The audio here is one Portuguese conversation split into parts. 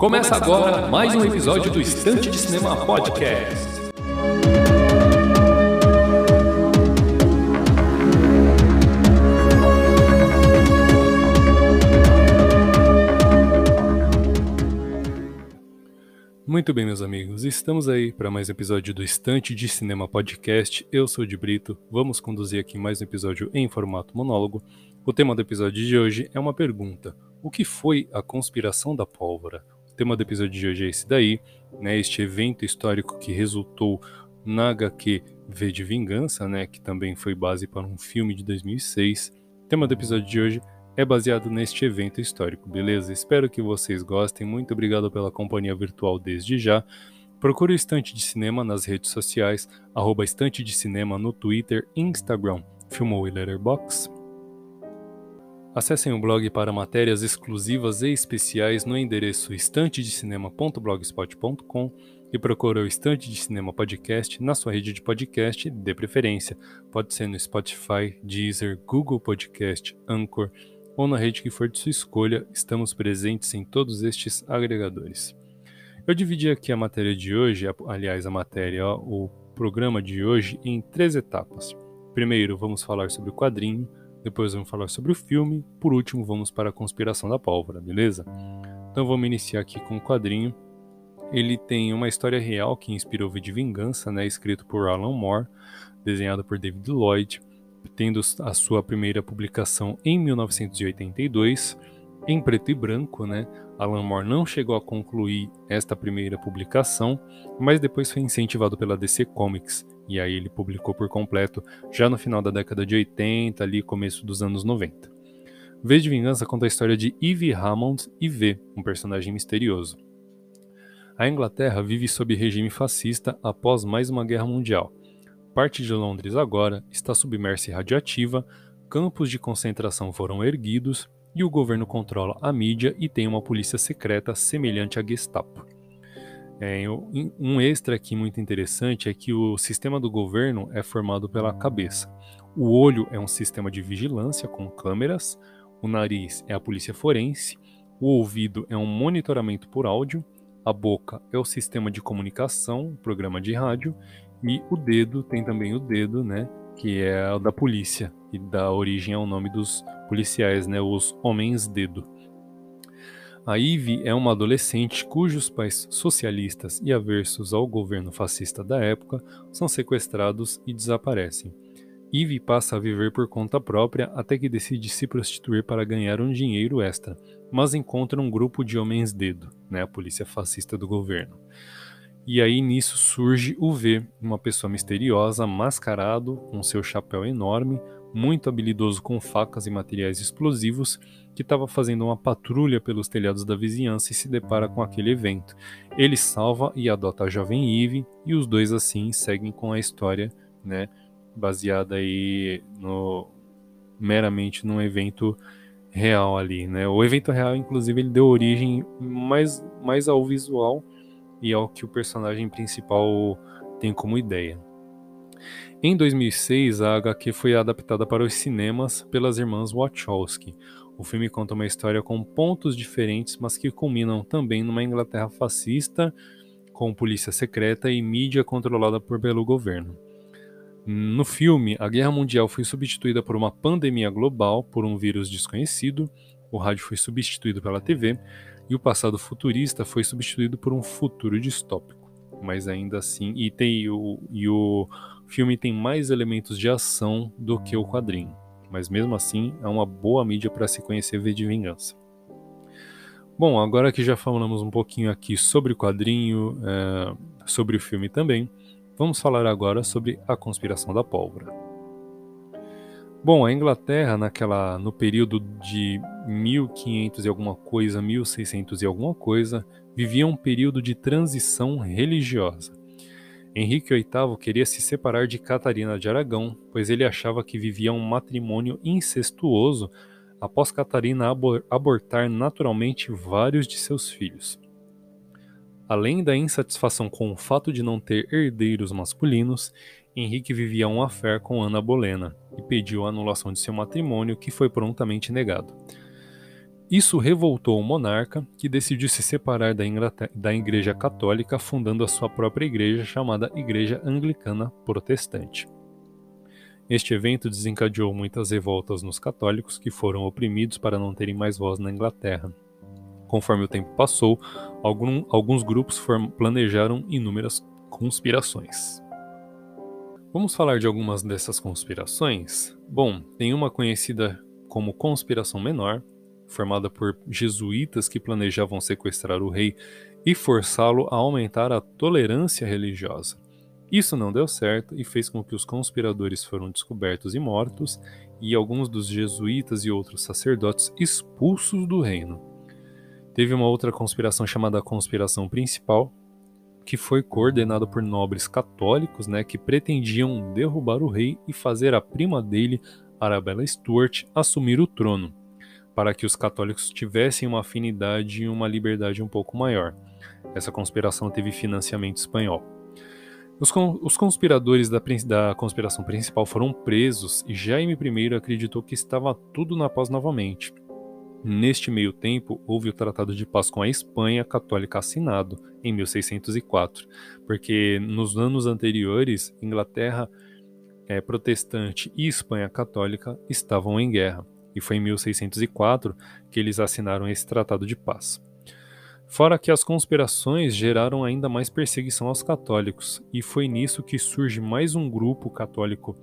Começa agora mais um episódio do Estante de Cinema Podcast. Muito bem, meus amigos, estamos aí para mais um episódio do Estante de Cinema Podcast. Eu sou o de Brito, vamos conduzir aqui mais um episódio em formato monólogo. O tema do episódio de hoje é uma pergunta: O que foi a conspiração da pólvora? Tema do episódio de hoje é esse daí, né? Este evento histórico que resultou na HQ V de Vingança, né? Que também foi base para um filme de 2006. O tema do episódio de hoje é baseado neste evento histórico, beleza? Espero que vocês gostem. Muito obrigado pela companhia virtual desde já. Procure o Estante de Cinema nas redes sociais, arroba Estante de Cinema no Twitter, Instagram, Filmou e Letterboxd. Acessem o blog para matérias exclusivas e especiais no endereço estantedecinema.blogspot.com e procure o Estante de Cinema Podcast na sua rede de podcast de preferência. Pode ser no Spotify, Deezer, Google Podcast, Anchor, ou na rede que for de sua escolha, estamos presentes em todos estes agregadores. Eu dividi aqui a matéria de hoje, aliás, a matéria, o programa de hoje, em três etapas. Primeiro, vamos falar sobre o quadrinho, depois vamos falar sobre o filme, por último, vamos para a conspiração da pólvora, beleza? Então vamos iniciar aqui com o quadrinho. Ele tem uma história real que inspirou V de Vingança, né, escrito por Alan Moore, desenhado por David Lloyd tendo a sua primeira publicação em 1982, em preto e branco, né? Alan Moore não chegou a concluir esta primeira publicação, mas depois foi incentivado pela DC Comics, e aí ele publicou por completo já no final da década de 80, ali começo dos anos 90. V de Vingança conta a história de Eve Hammond e V, um personagem misterioso. A Inglaterra vive sob regime fascista após mais uma guerra mundial. Parte de Londres agora está submersa e radioativa, campos de concentração foram erguidos e o governo controla a mídia e tem uma polícia secreta semelhante à Gestapo. É, um extra aqui muito interessante é que o sistema do governo é formado pela cabeça. O olho é um sistema de vigilância com câmeras, o nariz é a polícia forense, o ouvido é um monitoramento por áudio, a boca é o sistema de comunicação, programa de rádio, e o dedo tem também o dedo, né? Que é o da polícia e dá origem ao nome dos policiais, né? Os homens dedo. A Ivy é uma adolescente cujos pais socialistas e aversos ao governo fascista da época são sequestrados e desaparecem. Ivy passa a viver por conta própria até que decide se prostituir para ganhar um dinheiro extra, mas encontra um grupo de homens dedo, né, a polícia fascista do governo. E aí nisso surge o V, uma pessoa misteriosa, mascarado, com seu chapéu enorme, muito habilidoso com facas e materiais explosivos, que estava fazendo uma patrulha pelos telhados da vizinhança e se depara com aquele evento. Ele salva e adota a jovem Eve e os dois assim seguem com a história, né, baseada aí no meramente num evento real ali, né? O evento real, inclusive, ele deu origem mais mais ao visual e ao que o personagem principal tem como ideia. Em 2006, a HQ foi adaptada para os cinemas pelas irmãs Wachowski. O filme conta uma história com pontos diferentes, mas que culminam também numa Inglaterra fascista, com polícia secreta e mídia controlada por pelo governo. No filme, a guerra mundial foi substituída por uma pandemia global por um vírus desconhecido, o rádio foi substituído pela TV e o passado futurista foi substituído por um futuro distópico. Mas ainda assim, e, tem, o, e o filme tem mais elementos de ação do que o quadrinho. Mas mesmo assim, é uma boa mídia para se conhecer V de Vingança. Bom, agora que já falamos um pouquinho aqui sobre o quadrinho, é, sobre o filme também, vamos falar agora sobre a conspiração da pólvora. Bom, a Inglaterra naquela no período de 1500 e alguma coisa, 1600 e alguma coisa, vivia um período de transição religiosa. Henrique VIII queria se separar de Catarina de Aragão, pois ele achava que vivia um matrimônio incestuoso após Catarina abortar naturalmente vários de seus filhos. Além da insatisfação com o fato de não ter herdeiros masculinos, Henrique vivia um affair com Ana Bolena e pediu a anulação de seu matrimônio, que foi prontamente negado. Isso revoltou o monarca, que decidiu se separar da, da Igreja Católica, fundando a sua própria igreja, chamada Igreja Anglicana Protestante. Este evento desencadeou muitas revoltas nos católicos, que foram oprimidos para não terem mais voz na Inglaterra. Conforme o tempo passou, algum, alguns grupos planejaram inúmeras conspirações. Vamos falar de algumas dessas conspirações? Bom, tem uma conhecida como Conspiração Menor, formada por jesuítas que planejavam sequestrar o rei e forçá-lo a aumentar a tolerância religiosa. Isso não deu certo e fez com que os conspiradores foram descobertos e mortos, e alguns dos jesuítas e outros sacerdotes expulsos do reino. Teve uma outra conspiração chamada Conspiração Principal, que foi coordenada por nobres católicos né, que pretendiam derrubar o rei e fazer a prima dele, Arabella Stuart, assumir o trono, para que os católicos tivessem uma afinidade e uma liberdade um pouco maior. Essa conspiração teve financiamento espanhol. Os, os conspiradores da, da, conspiração principal foram presos e Jaime I acreditou que estava tudo na paz novamente. Neste meio tempo, houve o Tratado de Paz com a Espanha Católica assinado em 1604, porque nos anos anteriores, Inglaterra é, protestante e Espanha católica estavam em guerra, e foi em 1604 que eles assinaram esse Tratado de Paz. Fora que as conspirações geraram ainda mais perseguição aos católicos, e foi nisso que surge mais um grupo católico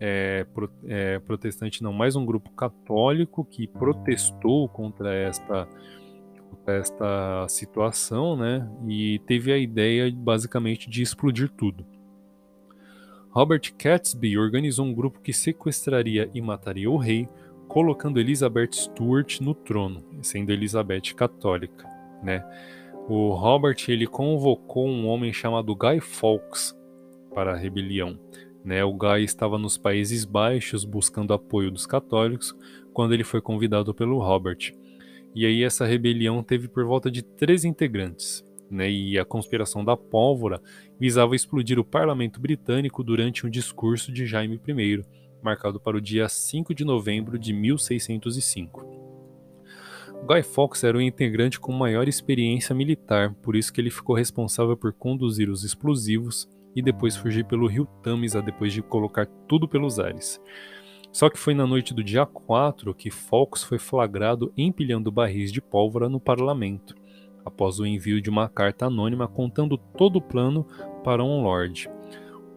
é, pro, é, protestante, não, mais um grupo católico que protestou contra esta, esta situação, né? E teve a ideia basicamente de explodir tudo. Robert Catsby organizou um grupo que sequestraria e mataria o rei, colocando Elizabeth Stuart no trono, sendo Elizabeth católica né? O Robert ele convocou um homem chamado Guy Fawkes para a rebelião. Né? O Guy estava nos Países Baixos buscando apoio dos católicos quando ele foi convidado pelo Robert. E aí essa rebelião teve por volta de três integrantes. Né? E a conspiração da pólvora visava explodir o parlamento britânico durante um discurso de Jaime I, marcado para o dia 5 de novembro de 1605. Guy Fawkes era o integrante com maior experiência militar, por isso que ele ficou responsável por conduzir os explosivos e depois fugir pelo rio Tamisa depois de colocar tudo pelos ares. Só que foi na noite do dia 4 que Fawkes foi flagrado empilhando barris de pólvora no parlamento, após o envio de uma carta anônima contando todo o plano para um lord.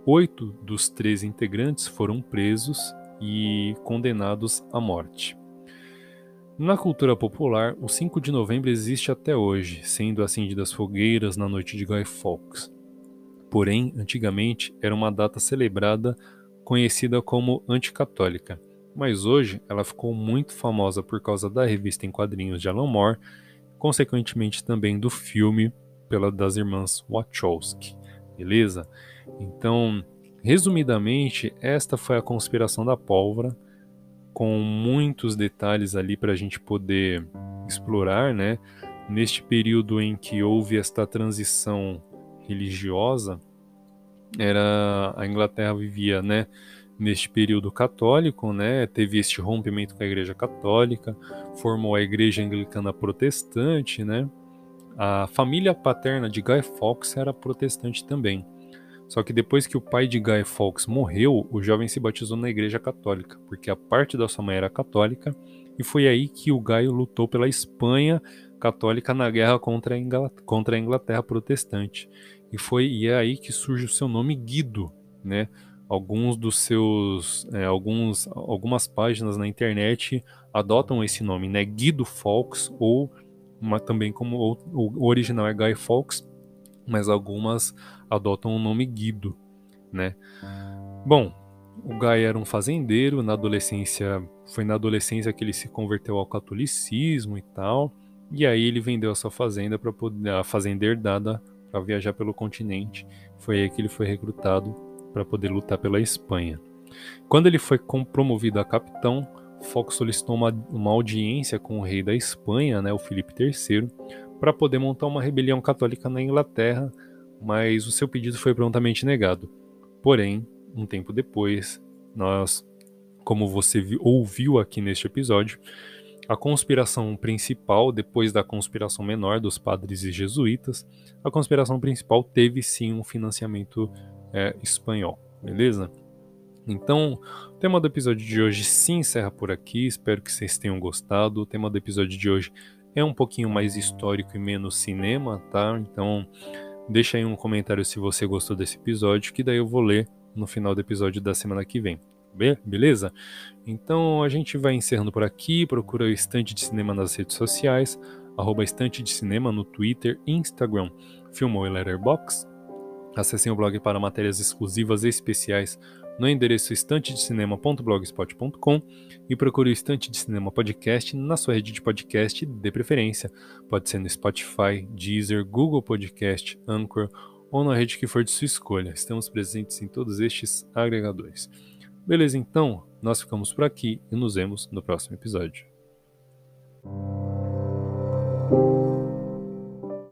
Oito dos três integrantes foram presos e condenados à morte. Na cultura popular, o 5 de novembro existe até hoje, sendo acendidas fogueiras na noite de Guy Fawkes. Porém, antigamente era uma data celebrada conhecida como anticatólica, mas hoje ela ficou muito famosa por causa da revista em quadrinhos de Alan Moore, consequentemente também do filme pela das irmãs Wachowski, beleza? Então, resumidamente, esta foi a conspiração da pólvora com muitos detalhes ali para a gente poder explorar, né? Neste período em que houve esta transição religiosa, era a Inglaterra vivia, né? Neste período católico, né? Teve este rompimento com a Igreja Católica, formou a Igreja Anglicana Protestante, né? A família paterna de Guy Fawkes era protestante também. Só que depois que o pai de Guy Fawkes morreu, o jovem se batizou na Igreja Católica, porque a parte da sua mãe era católica, e foi aí que o Gaio lutou pela Espanha católica na guerra contra a, Ingl... contra a Inglaterra protestante. E foi e é aí que surge o seu nome Guido, né? Alguns dos seus, é, alguns, algumas páginas na internet adotam esse nome, né? Guido Fawkes ou também como o original é Guy Fawkes, mas algumas adotam o nome Guido, né? Bom, o Guy era um fazendeiro, na adolescência foi na adolescência que ele se converteu ao catolicismo e tal, e aí ele vendeu a sua fazenda para poder a fazenda herdada para viajar pelo continente. Foi aí que ele foi recrutado para poder lutar pela Espanha. Quando ele foi promovido a capitão, Fox solicitou uma, uma audiência com o rei da Espanha, né, o Felipe III, para poder montar uma rebelião católica na Inglaterra mas o seu pedido foi prontamente negado. Porém, um tempo depois, nós, como você ouviu aqui neste episódio, a conspiração principal, depois da conspiração menor dos padres e jesuítas, a conspiração principal teve sim um financiamento é, espanhol, beleza? Então, o tema do episódio de hoje se encerra por aqui. Espero que vocês tenham gostado. O tema do episódio de hoje é um pouquinho mais histórico e menos cinema, tá? Então, deixa aí um comentário se você gostou desse episódio, que daí eu vou ler no final do episódio da semana que vem. Beleza? Então a gente vai encerrando por aqui. Procura o Estante de Cinema nas redes sociais, arroba Estante de Cinema no Twitter, Instagram, Filmou e Letterboxd. Acessem o blog para matérias exclusivas e especiais no endereço estantedecinema.blogspot.com e procure o Estante de Cinema Podcast na sua rede de podcast de preferência. Pode ser no Spotify, Deezer, Google Podcast, Anchor ou na rede que for de sua escolha. Estamos presentes em todos estes agregadores. Beleza, então, nós ficamos por aqui e nos vemos no próximo episódio.